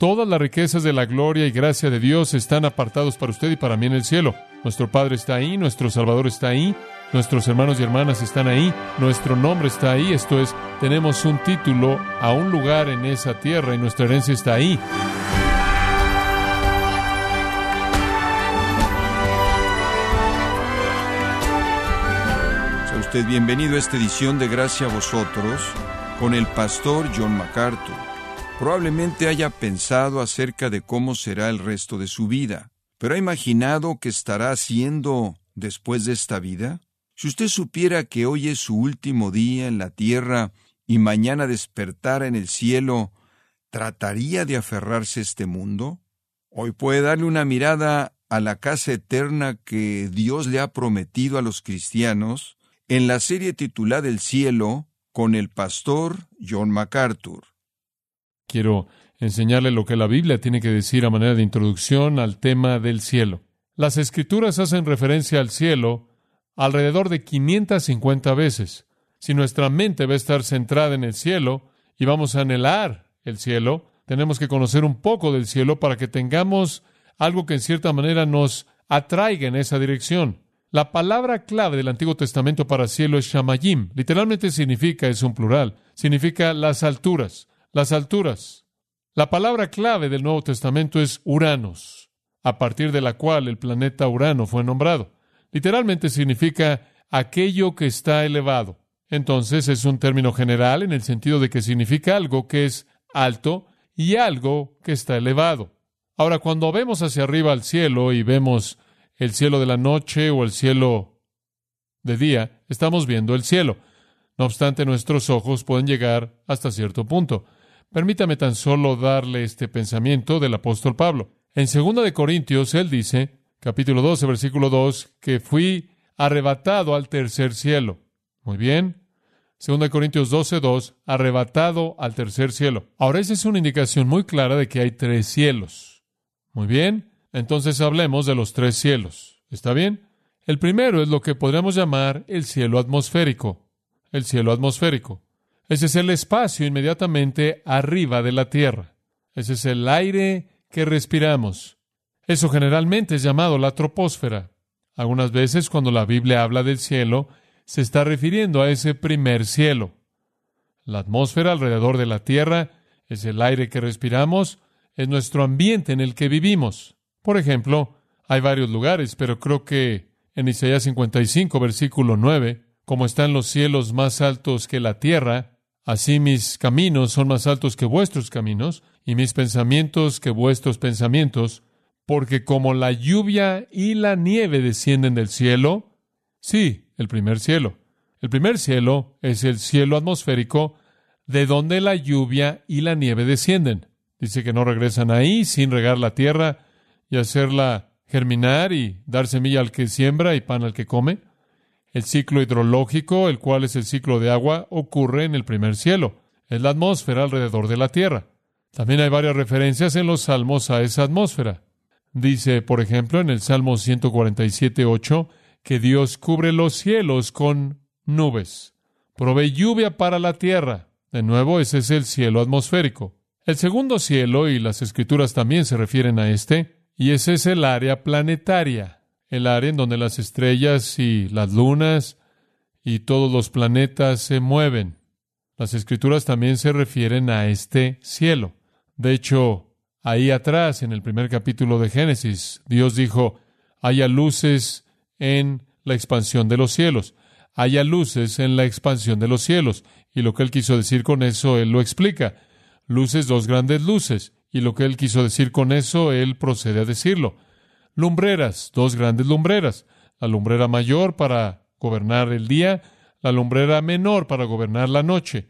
Todas las riquezas de la gloria y gracia de Dios están apartados para usted y para mí en el cielo. Nuestro Padre está ahí, nuestro Salvador está ahí, nuestros hermanos y hermanas están ahí, nuestro nombre está ahí, esto es, tenemos un título a un lugar en esa tierra y nuestra herencia está ahí. Sea usted bienvenido a esta edición de Gracia a vosotros con el pastor John MacArthur. Probablemente haya pensado acerca de cómo será el resto de su vida, pero ha imaginado qué estará haciendo después de esta vida. Si usted supiera que hoy es su último día en la tierra y mañana despertara en el cielo, ¿trataría de aferrarse a este mundo? Hoy puede darle una mirada a la casa eterna que Dios le ha prometido a los cristianos en la serie titulada El cielo con el pastor John MacArthur. Quiero enseñarle lo que la Biblia tiene que decir a manera de introducción al tema del cielo. Las escrituras hacen referencia al cielo alrededor de 550 veces. Si nuestra mente va a estar centrada en el cielo y vamos a anhelar el cielo, tenemos que conocer un poco del cielo para que tengamos algo que en cierta manera nos atraiga en esa dirección. La palabra clave del Antiguo Testamento para cielo es Shamayim. Literalmente significa, es un plural, significa las alturas. Las alturas. La palabra clave del Nuevo Testamento es Uranos, a partir de la cual el planeta Urano fue nombrado. Literalmente significa aquello que está elevado. Entonces es un término general en el sentido de que significa algo que es alto y algo que está elevado. Ahora, cuando vemos hacia arriba al cielo y vemos el cielo de la noche o el cielo de día, estamos viendo el cielo. No obstante, nuestros ojos pueden llegar hasta cierto punto. Permítame tan solo darle este pensamiento del apóstol Pablo. En 2 de Corintios él dice, capítulo 12, versículo 2, que fui arrebatado al tercer cielo. Muy bien. 2 de Corintios 12, 2, arrebatado al tercer cielo. Ahora esa es una indicación muy clara de que hay tres cielos. Muy bien. Entonces hablemos de los tres cielos. ¿Está bien? El primero es lo que podríamos llamar el cielo atmosférico. El cielo atmosférico. Ese es el espacio inmediatamente arriba de la Tierra. Ese es el aire que respiramos. Eso generalmente es llamado la troposfera. Algunas veces cuando la Biblia habla del cielo, se está refiriendo a ese primer cielo. La atmósfera alrededor de la Tierra es el aire que respiramos, es nuestro ambiente en el que vivimos. Por ejemplo, hay varios lugares, pero creo que en Isaías 55, versículo 9, como están los cielos más altos que la tierra, Así mis caminos son más altos que vuestros caminos, y mis pensamientos que vuestros pensamientos, porque como la lluvia y la nieve descienden del cielo, sí, el primer cielo. El primer cielo es el cielo atmosférico, de donde la lluvia y la nieve descienden. Dice que no regresan ahí sin regar la tierra y hacerla germinar y dar semilla al que siembra y pan al que come. El ciclo hidrológico, el cual es el ciclo de agua, ocurre en el primer cielo. Es la atmósfera alrededor de la Tierra. También hay varias referencias en los salmos a esa atmósfera. Dice, por ejemplo, en el Salmo 147.8, que Dios cubre los cielos con nubes. Provee lluvia para la tierra. De nuevo, ese es el cielo atmosférico. El segundo cielo, y las escrituras también se refieren a este, y ese es el área planetaria el área en donde las estrellas y las lunas y todos los planetas se mueven. Las escrituras también se refieren a este cielo. De hecho, ahí atrás, en el primer capítulo de Génesis, Dios dijo, haya luces en la expansión de los cielos, haya luces en la expansión de los cielos. Y lo que él quiso decir con eso, él lo explica. Luces, dos grandes luces. Y lo que él quiso decir con eso, él procede a decirlo lumbreras, dos grandes lumbreras, la lumbrera mayor para gobernar el día, la lumbrera menor para gobernar la noche.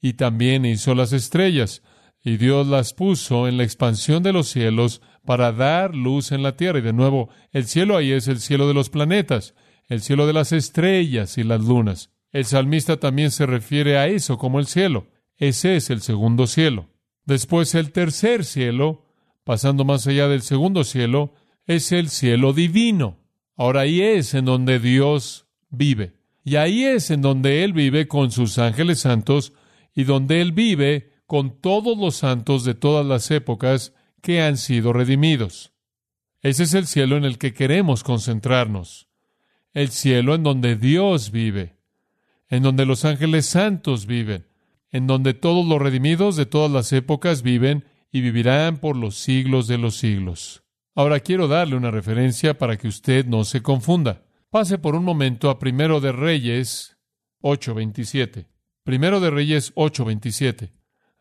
Y también hizo las estrellas, y Dios las puso en la expansión de los cielos para dar luz en la tierra. Y de nuevo, el cielo ahí es el cielo de los planetas, el cielo de las estrellas y las lunas. El salmista también se refiere a eso como el cielo. Ese es el segundo cielo. Después el tercer cielo, pasando más allá del segundo cielo, es el cielo divino. Ahora ahí es en donde Dios vive. Y ahí es en donde Él vive con sus ángeles santos y donde Él vive con todos los santos de todas las épocas que han sido redimidos. Ese es el cielo en el que queremos concentrarnos. El cielo en donde Dios vive, en donde los ángeles santos viven, en donde todos los redimidos de todas las épocas viven y vivirán por los siglos de los siglos. Ahora quiero darle una referencia para que usted no se confunda. Pase por un momento a Primero de Reyes 8:27. Primero de Reyes 8:27.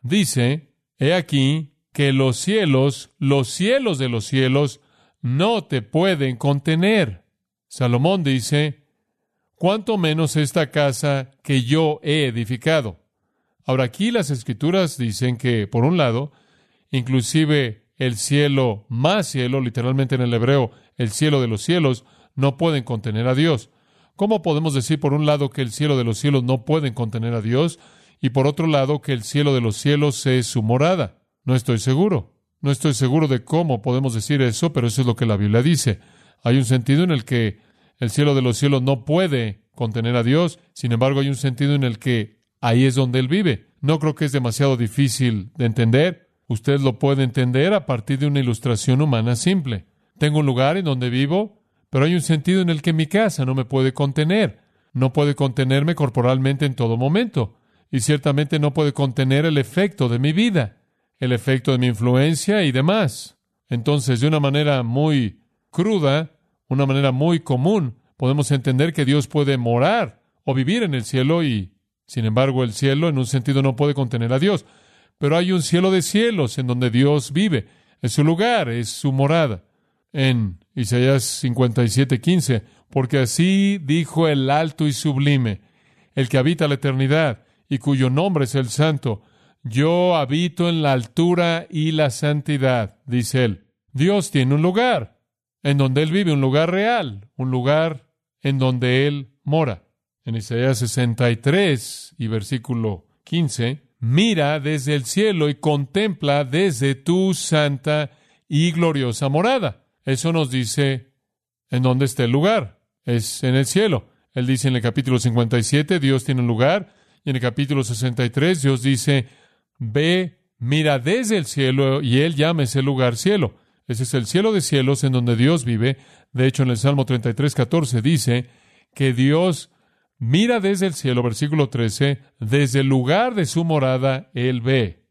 Dice, He aquí que los cielos, los cielos de los cielos, no te pueden contener. Salomón dice, cuánto menos esta casa que yo he edificado. Ahora aquí las escrituras dicen que, por un lado, inclusive el cielo, más cielo, literalmente en el hebreo, el cielo de los cielos, no pueden contener a Dios. ¿Cómo podemos decir por un lado que el cielo de los cielos no pueden contener a Dios y por otro lado que el cielo de los cielos es su morada? No estoy seguro. No estoy seguro de cómo podemos decir eso, pero eso es lo que la Biblia dice. Hay un sentido en el que el cielo de los cielos no puede contener a Dios, sin embargo hay un sentido en el que ahí es donde Él vive. No creo que es demasiado difícil de entender. Usted lo puede entender a partir de una ilustración humana simple. Tengo un lugar en donde vivo, pero hay un sentido en el que mi casa no me puede contener. No puede contenerme corporalmente en todo momento. Y ciertamente no puede contener el efecto de mi vida, el efecto de mi influencia y demás. Entonces, de una manera muy cruda, una manera muy común, podemos entender que Dios puede morar o vivir en el cielo y, sin embargo, el cielo en un sentido no puede contener a Dios. Pero hay un cielo de cielos en donde Dios vive. Es su lugar, es su morada en Isaías 57, 15, porque así dijo el alto y sublime, el que habita la eternidad y cuyo nombre es el santo. Yo habito en la altura y la santidad, dice él. Dios tiene un lugar en donde él vive, un lugar real, un lugar en donde él mora. En Isaías 63 y versículo 15, mira desde el cielo y contempla desde tu santa y gloriosa morada. Eso nos dice en dónde está el lugar. Es en el cielo. Él dice en el capítulo 57, Dios tiene un lugar. Y en el capítulo 63, Dios dice, ve, mira desde el cielo y Él llama ese lugar cielo. Ese es el cielo de cielos en donde Dios vive. De hecho, en el Salmo 33, 14 dice que Dios mira desde el cielo, versículo 13, desde el lugar de su morada, Él ve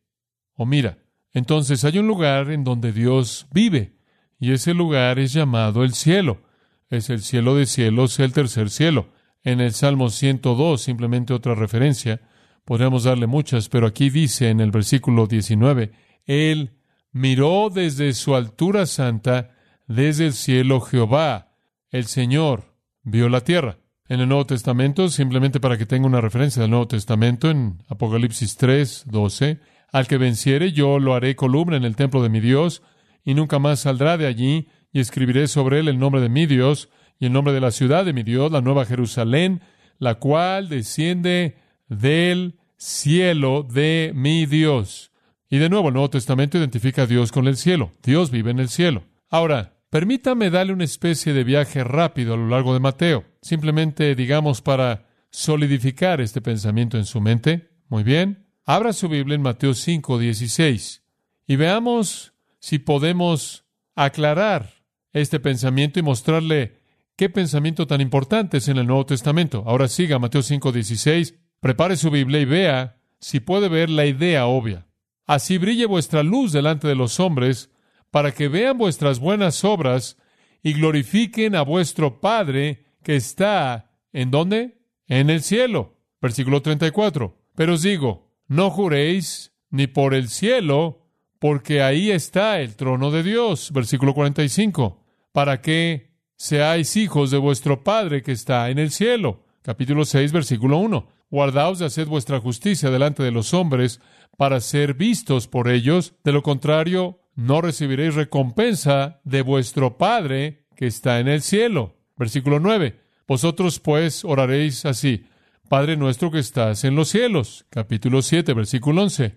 o mira. Entonces hay un lugar en donde Dios vive. Y ese lugar es llamado el cielo. Es el cielo de cielos, el tercer cielo. En el Salmo 102, simplemente otra referencia, podríamos darle muchas, pero aquí dice en el versículo 19, Él miró desde su altura santa, desde el cielo Jehová, el Señor, vio la tierra. En el Nuevo Testamento, simplemente para que tenga una referencia del Nuevo Testamento, en Apocalipsis 3, 12, al que venciere yo lo haré columna en el templo de mi Dios, y nunca más saldrá de allí, y escribiré sobre él el nombre de mi Dios y el nombre de la ciudad de mi Dios, la nueva Jerusalén, la cual desciende del cielo de mi Dios. Y de nuevo el Nuevo Testamento identifica a Dios con el cielo. Dios vive en el cielo. Ahora, permítame darle una especie de viaje rápido a lo largo de Mateo, simplemente digamos para solidificar este pensamiento en su mente. Muy bien. Abra su Biblia en Mateo 5, 16 y veamos si podemos aclarar este pensamiento y mostrarle qué pensamiento tan importante es en el Nuevo Testamento. Ahora siga Mateo 5:16, prepare su Biblia y vea si puede ver la idea obvia. Así brille vuestra luz delante de los hombres, para que vean vuestras buenas obras y glorifiquen a vuestro Padre que está ¿en dónde? En el cielo. Versículo 34. Pero os digo, no juréis ni por el cielo, porque ahí está el trono de Dios. Versículo 45. Para que seáis hijos de vuestro Padre que está en el cielo. Capítulo 6, versículo 1. Guardaos de hacer vuestra justicia delante de los hombres para ser vistos por ellos. De lo contrario, no recibiréis recompensa de vuestro Padre que está en el cielo. Versículo 9. Vosotros pues oraréis así. Padre nuestro que estás en los cielos. Capítulo 7, versículo 11.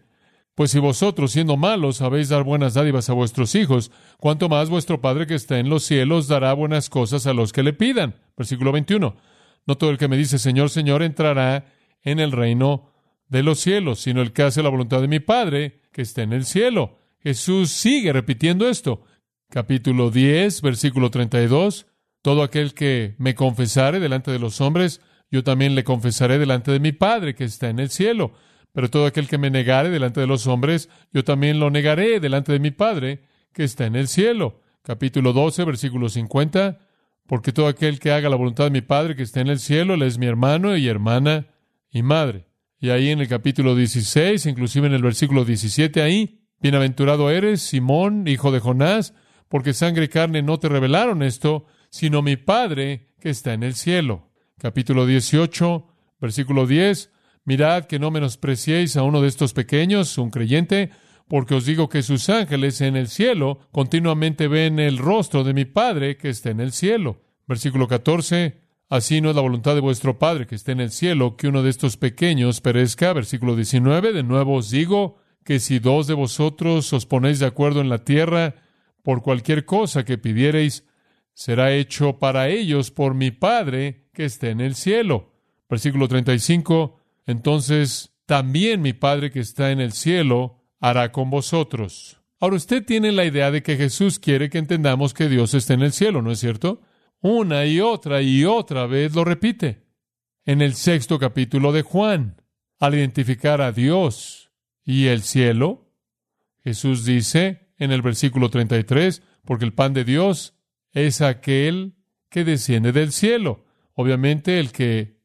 Pues si vosotros, siendo malos, sabéis dar buenas dádivas a vuestros hijos, cuanto más vuestro Padre que está en los cielos dará buenas cosas a los que le pidan. Versículo 21. No todo el que me dice Señor, Señor entrará en el reino de los cielos, sino el que hace la voluntad de mi Padre que está en el cielo. Jesús sigue repitiendo esto. Capítulo 10, versículo 32. Todo aquel que me confesare delante de los hombres, yo también le confesaré delante de mi Padre que está en el cielo. Pero todo aquel que me negare delante de los hombres, yo también lo negaré delante de mi Padre que está en el cielo. Capítulo 12, versículo 50. Porque todo aquel que haga la voluntad de mi Padre que está en el cielo, él es mi hermano y hermana y madre. Y ahí en el capítulo 16, inclusive en el versículo 17, ahí, bienaventurado eres, Simón, hijo de Jonás, porque sangre y carne no te revelaron esto, sino mi Padre que está en el cielo. Capítulo 18, versículo 10, mirad que no menospreciéis a uno de estos pequeños, un creyente, porque os digo que sus ángeles en el cielo continuamente ven el rostro de mi Padre que está en el cielo. Versículo 14. Así no es la voluntad de vuestro Padre que está en el cielo que uno de estos pequeños perezca. Versículo 19. De nuevo os digo que si dos de vosotros os ponéis de acuerdo en la tierra por cualquier cosa que pidiereis, será hecho para ellos por mi Padre que está en el cielo. Versículo 35. Entonces también mi Padre que está en el cielo hará con vosotros. Ahora usted tiene la idea de que Jesús quiere que entendamos que Dios está en el cielo, ¿no es cierto? Una y otra y otra vez lo repite. En el sexto capítulo de Juan, al identificar a Dios y el cielo, Jesús dice en el versículo 33, porque el pan de Dios es aquel que desciende del cielo. Obviamente el que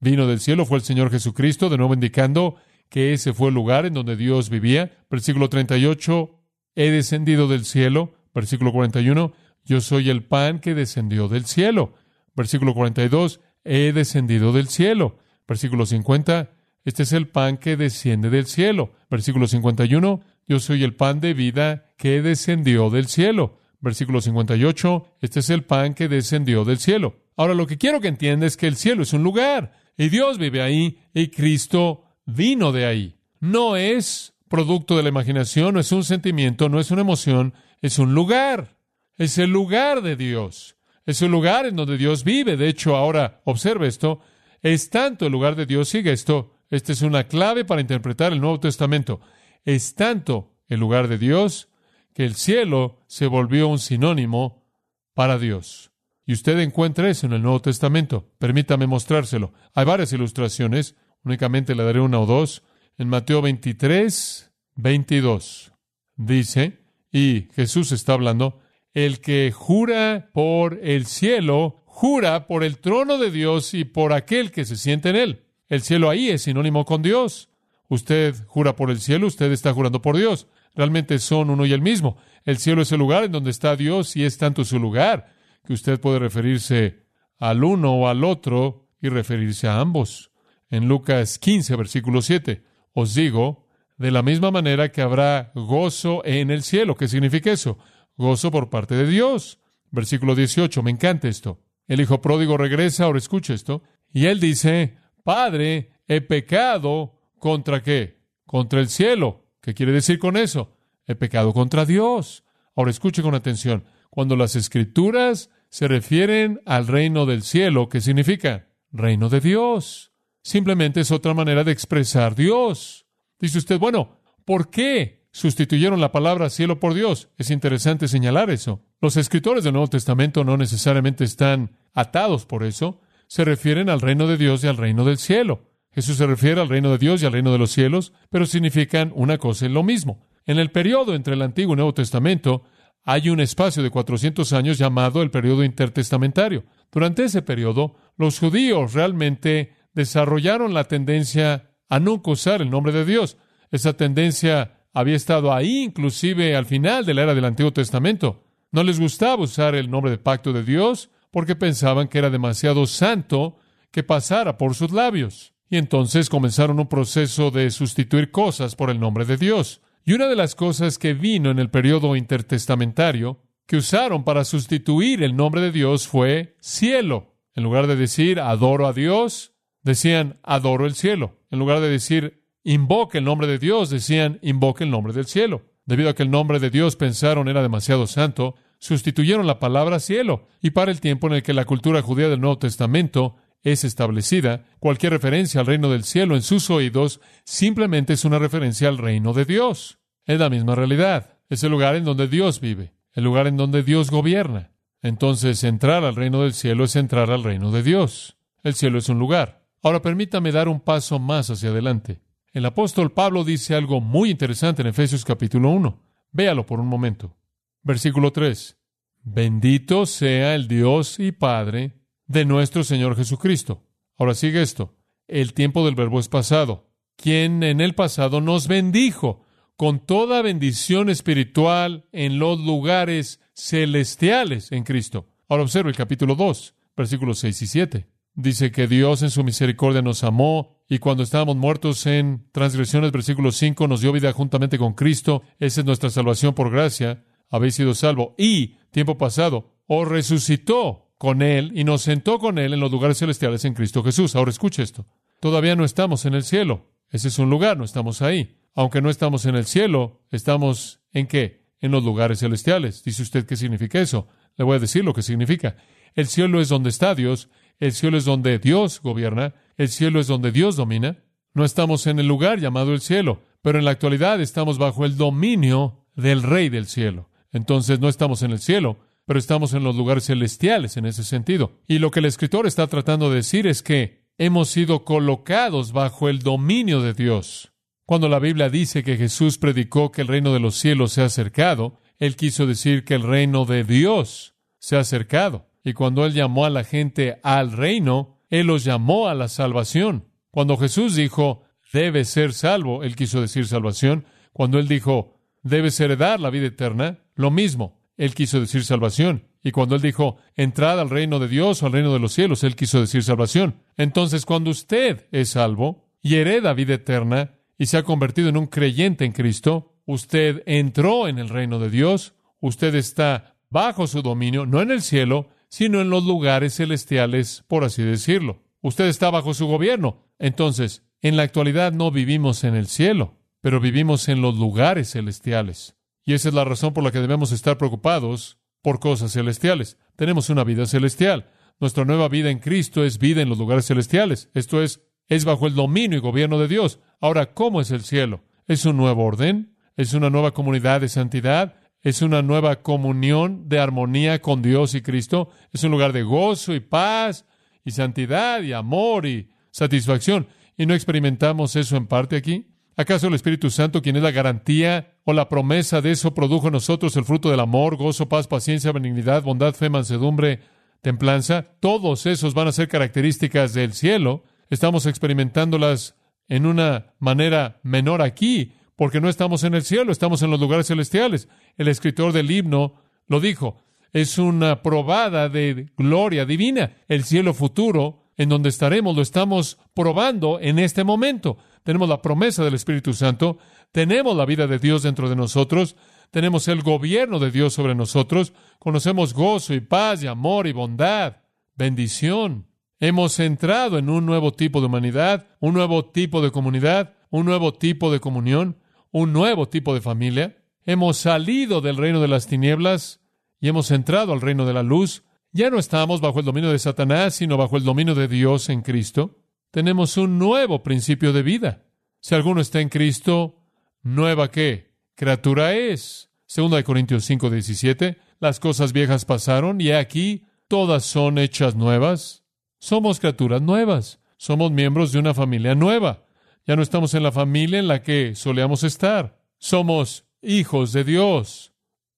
vino del cielo fue el Señor Jesucristo, de nuevo indicando que ese fue el lugar en donde Dios vivía. Versículo 38, he descendido del cielo. Versículo 41, yo soy el pan que descendió del cielo. Versículo 42, he descendido del cielo. Versículo 50, este es el pan que desciende del cielo. Versículo 51, yo soy el pan de vida que descendió del cielo. Versículo 58, este es el pan que descendió del cielo. Ahora lo que quiero que entienda es que el cielo es un lugar y Dios vive ahí y Cristo vino de ahí. No es producto de la imaginación, no es un sentimiento, no es una emoción, es un lugar. Es el lugar de Dios. Es el lugar en donde Dios vive. De hecho, ahora observe esto. Es tanto el lugar de Dios, sigue esto. Esta es una clave para interpretar el Nuevo Testamento. Es tanto el lugar de Dios que el cielo se volvió un sinónimo para Dios. Y usted encuentra eso en el Nuevo Testamento. Permítame mostrárselo. Hay varias ilustraciones. Únicamente le daré una o dos. En Mateo 23, 22 dice, y Jesús está hablando, el que jura por el cielo, jura por el trono de Dios y por aquel que se siente en él. El cielo ahí es sinónimo con Dios. Usted jura por el cielo, usted está jurando por Dios. Realmente son uno y el mismo. El cielo es el lugar en donde está Dios y es tanto su lugar que usted puede referirse al uno o al otro y referirse a ambos en Lucas 15, versículo 7. Os digo, de la misma manera que habrá gozo en el cielo. ¿Qué significa eso? Gozo por parte de Dios. Versículo 18, me encanta esto. El hijo pródigo regresa, ahora escucha esto, y él dice, Padre, he pecado contra qué? Contra el cielo. ¿Qué quiere decir con eso? He pecado contra Dios. Ahora escuche con atención. Cuando las escrituras se refieren al reino del cielo, ¿qué significa? Reino de Dios. Simplemente es otra manera de expresar Dios. Dice usted, bueno, ¿por qué sustituyeron la palabra cielo por Dios? Es interesante señalar eso. Los escritores del Nuevo Testamento no necesariamente están atados por eso. Se refieren al reino de Dios y al reino del cielo. Jesús se refiere al reino de Dios y al reino de los cielos, pero significan una cosa y lo mismo. En el periodo entre el Antiguo y Nuevo Testamento hay un espacio de 400 años llamado el periodo intertestamentario. Durante ese periodo, los judíos realmente desarrollaron la tendencia a nunca usar el nombre de Dios. Esa tendencia había estado ahí inclusive al final de la era del Antiguo Testamento. No les gustaba usar el nombre de pacto de Dios porque pensaban que era demasiado santo que pasara por sus labios. Y entonces comenzaron un proceso de sustituir cosas por el nombre de Dios. Y una de las cosas que vino en el periodo intertestamentario que usaron para sustituir el nombre de Dios fue cielo. En lugar de decir adoro a Dios, decían, adoro el cielo. En lugar de decir, invoque el nombre de Dios, decían, invoque el nombre del cielo. Debido a que el nombre de Dios pensaron era demasiado santo, sustituyeron la palabra cielo. Y para el tiempo en el que la cultura judía del Nuevo Testamento es establecida, cualquier referencia al reino del cielo en sus oídos simplemente es una referencia al reino de Dios. Es la misma realidad. Es el lugar en donde Dios vive, el lugar en donde Dios gobierna. Entonces, entrar al reino del cielo es entrar al reino de Dios. El cielo es un lugar. Ahora permítame dar un paso más hacia adelante. El apóstol Pablo dice algo muy interesante en Efesios capítulo 1. Véalo por un momento. Versículo 3. Bendito sea el Dios y Padre de nuestro Señor Jesucristo. Ahora sigue esto. El tiempo del verbo es pasado. Quien en el pasado nos bendijo con toda bendición espiritual en los lugares celestiales en Cristo. Ahora observe el capítulo 2, versículos 6 y 7. Dice que Dios en su misericordia nos amó y cuando estábamos muertos en transgresiones, versículo 5, nos dio vida juntamente con Cristo. Esa es nuestra salvación por gracia habéis sido salvo. Y, tiempo pasado, os resucitó con Él y nos sentó con Él en los lugares celestiales en Cristo Jesús. Ahora escuche esto. Todavía no estamos en el cielo. Ese es un lugar, no estamos ahí. Aunque no estamos en el cielo, estamos en qué? En los lugares celestiales. Dice usted qué significa eso. Le voy a decir lo que significa. El cielo es donde está Dios, el cielo es donde Dios gobierna, el cielo es donde Dios domina. No estamos en el lugar llamado el cielo, pero en la actualidad estamos bajo el dominio del Rey del cielo. Entonces no estamos en el cielo, pero estamos en los lugares celestiales en ese sentido. Y lo que el escritor está tratando de decir es que hemos sido colocados bajo el dominio de Dios. Cuando la Biblia dice que Jesús predicó que el reino de los cielos se ha acercado, él quiso decir que el reino de Dios se ha acercado. Y cuando él llamó a la gente al reino, él los llamó a la salvación. Cuando Jesús dijo, debe ser salvo, él quiso decir salvación. Cuando él dijo, debes heredar la vida eterna, lo mismo. Él quiso decir salvación. Y cuando él dijo, entrad al reino de Dios o al reino de los cielos, él quiso decir salvación. Entonces, cuando usted es salvo y hereda vida eterna y se ha convertido en un creyente en Cristo, usted entró en el reino de Dios, usted está bajo su dominio, no en el cielo, sino en los lugares celestiales, por así decirlo. Usted está bajo su gobierno. Entonces, en la actualidad no vivimos en el cielo, pero vivimos en los lugares celestiales. Y esa es la razón por la que debemos estar preocupados por cosas celestiales. Tenemos una vida celestial. Nuestra nueva vida en Cristo es vida en los lugares celestiales. Esto es, es bajo el dominio y gobierno de Dios. Ahora, ¿cómo es el cielo? ¿Es un nuevo orden? ¿Es una nueva comunidad de santidad? ¿Es una nueva comunión de armonía con Dios y Cristo? ¿Es un lugar de gozo y paz y santidad y amor y satisfacción? ¿Y no experimentamos eso en parte aquí? ¿Acaso el Espíritu Santo, quien es la garantía o la promesa de eso, produjo en nosotros el fruto del amor, gozo, paz, paciencia, benignidad, bondad, fe, mansedumbre, templanza? Todos esos van a ser características del cielo. Estamos experimentándolas en una manera menor aquí, porque no estamos en el cielo, estamos en los lugares celestiales. El escritor del himno lo dijo, es una probada de gloria divina. El cielo futuro en donde estaremos lo estamos probando en este momento tenemos la promesa del Espíritu Santo, tenemos la vida de Dios dentro de nosotros, tenemos el gobierno de Dios sobre nosotros, conocemos gozo y paz y amor y bondad, bendición. Hemos entrado en un nuevo tipo de humanidad, un nuevo tipo de comunidad, un nuevo tipo de comunión, un nuevo tipo de familia. Hemos salido del reino de las tinieblas y hemos entrado al reino de la luz. Ya no estamos bajo el dominio de Satanás, sino bajo el dominio de Dios en Cristo tenemos un nuevo principio de vida. Si alguno está en Cristo, nueva qué? Criatura es. Segunda de Corintios 5, 17. Las cosas viejas pasaron y aquí todas son hechas nuevas. Somos criaturas nuevas. Somos miembros de una familia nueva. Ya no estamos en la familia en la que solíamos estar. Somos hijos de Dios.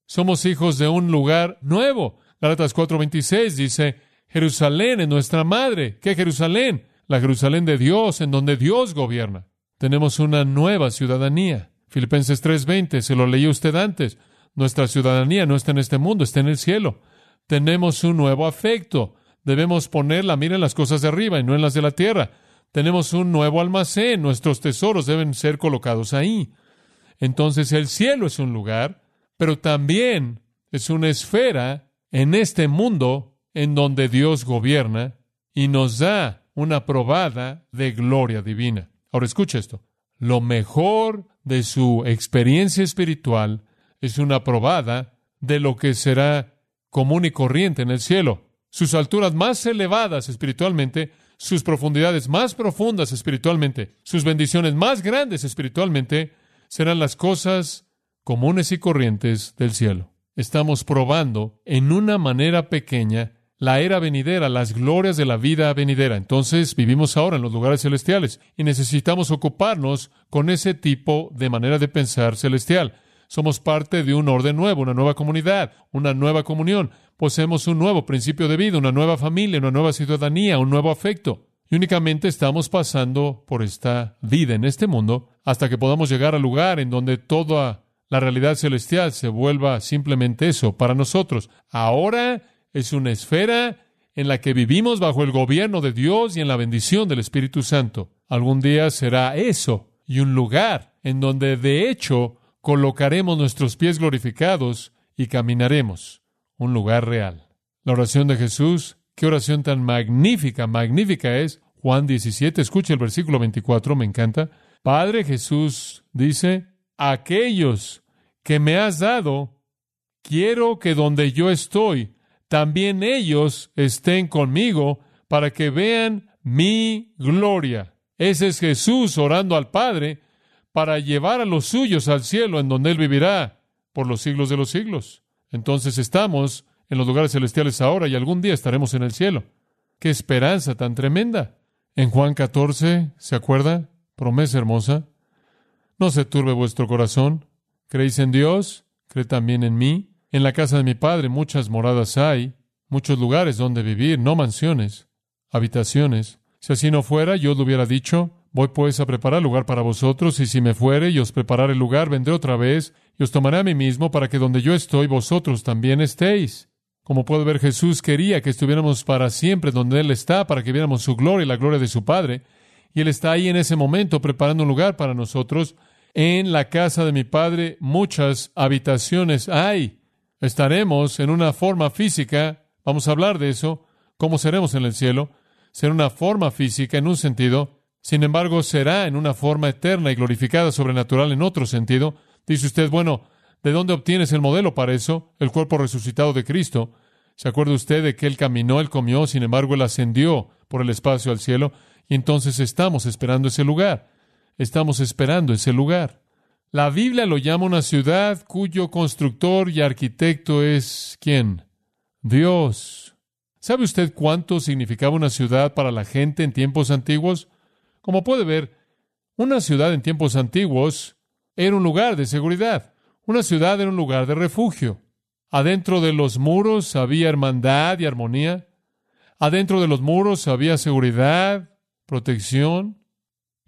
Somos hijos de un lugar nuevo. Galatas 4:26 dice, Jerusalén es nuestra madre. ¿Qué Jerusalén? la Jerusalén de Dios, en donde Dios gobierna. Tenemos una nueva ciudadanía. Filipenses 3:20, se lo leí usted antes. Nuestra ciudadanía no está en este mundo, está en el cielo. Tenemos un nuevo afecto. Debemos poner la mira en las cosas de arriba y no en las de la tierra. Tenemos un nuevo almacén. Nuestros tesoros deben ser colocados ahí. Entonces el cielo es un lugar, pero también es una esfera en este mundo en donde Dios gobierna y nos da una probada de gloria divina. Ahora escucha esto. Lo mejor de su experiencia espiritual es una probada de lo que será común y corriente en el cielo. Sus alturas más elevadas espiritualmente sus profundidades más profundas espiritualmente, sus bendiciones más grandes espiritualmente, serán las cosas comunes y corrientes del cielo. Estamos probando en una manera pequeña la era venidera, las glorias de la vida venidera. Entonces vivimos ahora en los lugares celestiales y necesitamos ocuparnos con ese tipo de manera de pensar celestial. Somos parte de un orden nuevo, una nueva comunidad, una nueva comunión. Poseemos un nuevo principio de vida, una nueva familia, una nueva ciudadanía, un nuevo afecto. Y únicamente estamos pasando por esta vida en este mundo hasta que podamos llegar al lugar en donde toda la realidad celestial se vuelva simplemente eso para nosotros. Ahora es una esfera en la que vivimos bajo el gobierno de Dios y en la bendición del Espíritu Santo. Algún día será eso y un lugar en donde de hecho colocaremos nuestros pies glorificados y caminaremos. Un lugar real. La oración de Jesús, qué oración tan magnífica, magnífica es. Juan 17, escuche el versículo 24, me encanta. Padre Jesús dice, aquellos que me has dado, quiero que donde yo estoy, también ellos estén conmigo para que vean mi gloria. Ese es Jesús orando al Padre para llevar a los suyos al cielo en donde Él vivirá por los siglos de los siglos. Entonces estamos en los lugares celestiales ahora y algún día estaremos en el cielo. ¡Qué esperanza tan tremenda! En Juan 14, ¿se acuerda? Promesa hermosa. No se turbe vuestro corazón. ¿Creéis en Dios? Cree también en mí. En la casa de mi padre muchas moradas hay, muchos lugares donde vivir, no mansiones, habitaciones. Si así no fuera, yo lo hubiera dicho, voy pues a preparar lugar para vosotros, y si me fuere y os prepararé lugar, vendré otra vez y os tomaré a mí mismo para que donde yo estoy, vosotros también estéis. Como puedo ver, Jesús quería que estuviéramos para siempre donde Él está, para que viéramos su gloria y la gloria de su Padre. Y Él está ahí en ese momento preparando un lugar para nosotros. En la casa de mi Padre muchas habitaciones hay. Estaremos en una forma física, vamos a hablar de eso, cómo seremos en el cielo, será una forma física en un sentido, sin embargo será en una forma eterna y glorificada sobrenatural en otro sentido. Dice usted, bueno, ¿de dónde obtienes el modelo para eso? El cuerpo resucitado de Cristo. ¿Se acuerda usted de que Él caminó, Él comió, sin embargo Él ascendió por el espacio al cielo? Y entonces estamos esperando ese lugar. Estamos esperando ese lugar. La Biblia lo llama una ciudad cuyo constructor y arquitecto es ¿quién? Dios. ¿Sabe usted cuánto significaba una ciudad para la gente en tiempos antiguos? Como puede ver, una ciudad en tiempos antiguos era un lugar de seguridad. Una ciudad era un lugar de refugio. Adentro de los muros había hermandad y armonía. Adentro de los muros había seguridad, protección.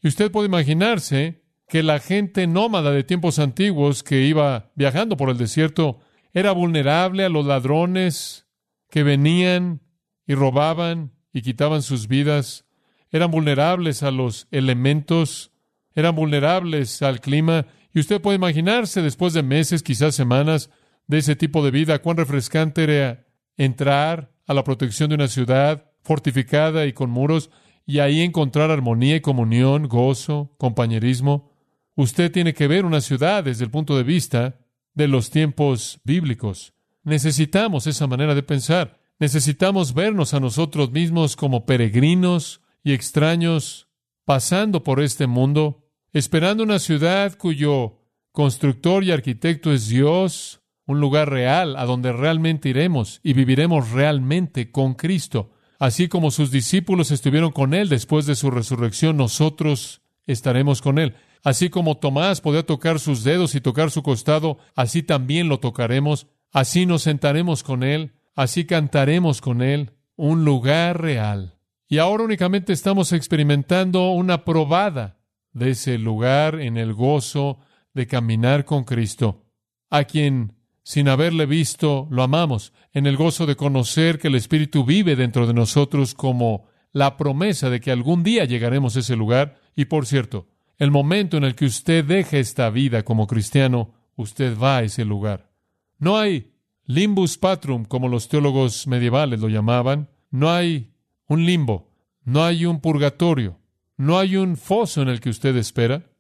Y usted puede imaginarse que la gente nómada de tiempos antiguos que iba viajando por el desierto era vulnerable a los ladrones que venían y robaban y quitaban sus vidas, eran vulnerables a los elementos, eran vulnerables al clima, y usted puede imaginarse después de meses, quizás semanas, de ese tipo de vida, cuán refrescante era entrar a la protección de una ciudad fortificada y con muros, y ahí encontrar armonía y comunión, gozo, compañerismo. Usted tiene que ver una ciudad desde el punto de vista de los tiempos bíblicos. Necesitamos esa manera de pensar. Necesitamos vernos a nosotros mismos como peregrinos y extraños pasando por este mundo, esperando una ciudad cuyo constructor y arquitecto es Dios, un lugar real a donde realmente iremos y viviremos realmente con Cristo. Así como sus discípulos estuvieron con Él después de su resurrección, nosotros estaremos con Él. Así como Tomás podía tocar sus dedos y tocar su costado, así también lo tocaremos, así nos sentaremos con Él, así cantaremos con Él, un lugar real. Y ahora únicamente estamos experimentando una probada de ese lugar en el gozo de caminar con Cristo, a quien, sin haberle visto, lo amamos, en el gozo de conocer que el Espíritu vive dentro de nosotros como la promesa de que algún día llegaremos a ese lugar. Y por cierto, el momento en el que usted deja esta vida como cristiano, usted va a ese lugar. No hay limbus patrum, como los teólogos medievales lo llamaban. No hay un limbo. No hay un purgatorio. No hay un foso en el que usted espera.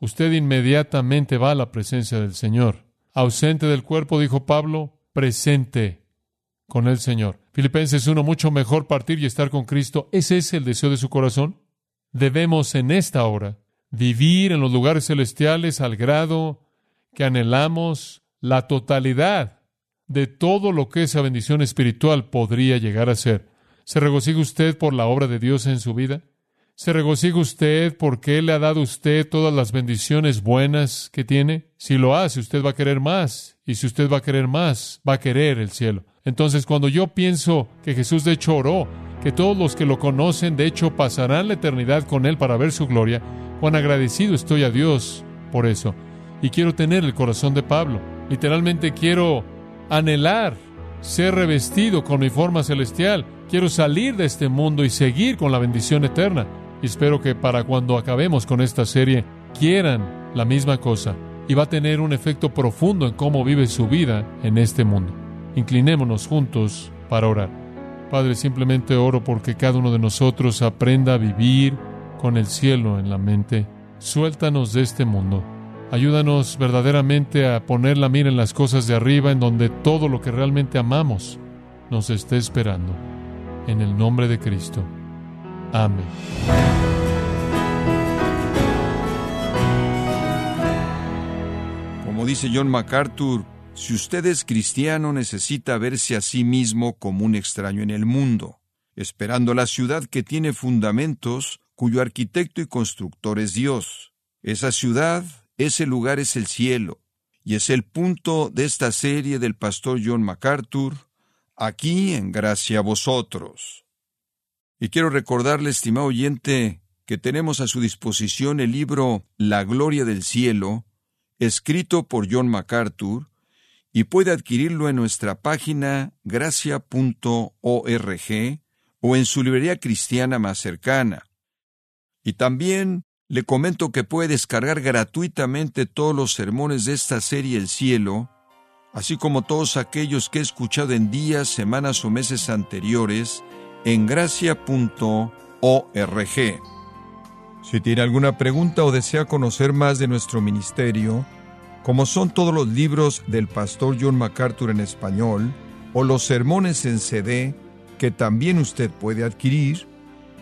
Usted inmediatamente va a la presencia del Señor. Ausente del cuerpo, dijo Pablo, presente con el Señor. Filipenses 1, mucho mejor partir y estar con Cristo. ¿Ese es el deseo de su corazón? Debemos en esta hora vivir en los lugares celestiales al grado que anhelamos la totalidad de todo lo que esa bendición espiritual podría llegar a ser. ¿Se regocija usted por la obra de Dios en su vida? ¿Se regocija usted porque Él le ha dado a usted todas las bendiciones buenas que tiene? Si lo hace, usted va a querer más. Y si usted va a querer más, va a querer el cielo. Entonces, cuando yo pienso que Jesús de hecho oró, que todos los que lo conocen de hecho pasarán la eternidad con Él para ver su gloria, cuán agradecido estoy a Dios por eso. Y quiero tener el corazón de Pablo. Literalmente quiero anhelar ser revestido con mi forma celestial. Quiero salir de este mundo y seguir con la bendición eterna. Y espero que para cuando acabemos con esta serie quieran la misma cosa y va a tener un efecto profundo en cómo vive su vida en este mundo. Inclinémonos juntos para orar. Padre, simplemente oro porque cada uno de nosotros aprenda a vivir con el cielo en la mente. Suéltanos de este mundo. Ayúdanos verdaderamente a poner la mira en las cosas de arriba, en donde todo lo que realmente amamos nos esté esperando. En el nombre de Cristo. Amén. Como dice John MacArthur, si usted es cristiano necesita verse a sí mismo como un extraño en el mundo, esperando la ciudad que tiene fundamentos, cuyo arquitecto y constructor es Dios. Esa ciudad, ese lugar es el cielo, y es el punto de esta serie del pastor John MacArthur, aquí en gracia a vosotros. Y quiero recordarle, estimado oyente, que tenemos a su disposición el libro La Gloria del Cielo, escrito por John MacArthur, y puede adquirirlo en nuestra página gracia.org o en su librería cristiana más cercana. Y también le comento que puede descargar gratuitamente todos los sermones de esta serie El Cielo, así como todos aquellos que he escuchado en días, semanas o meses anteriores, en gracia.org. Si tiene alguna pregunta o desea conocer más de nuestro ministerio, como son todos los libros del pastor John MacArthur en español, o los sermones en CD que también usted puede adquirir,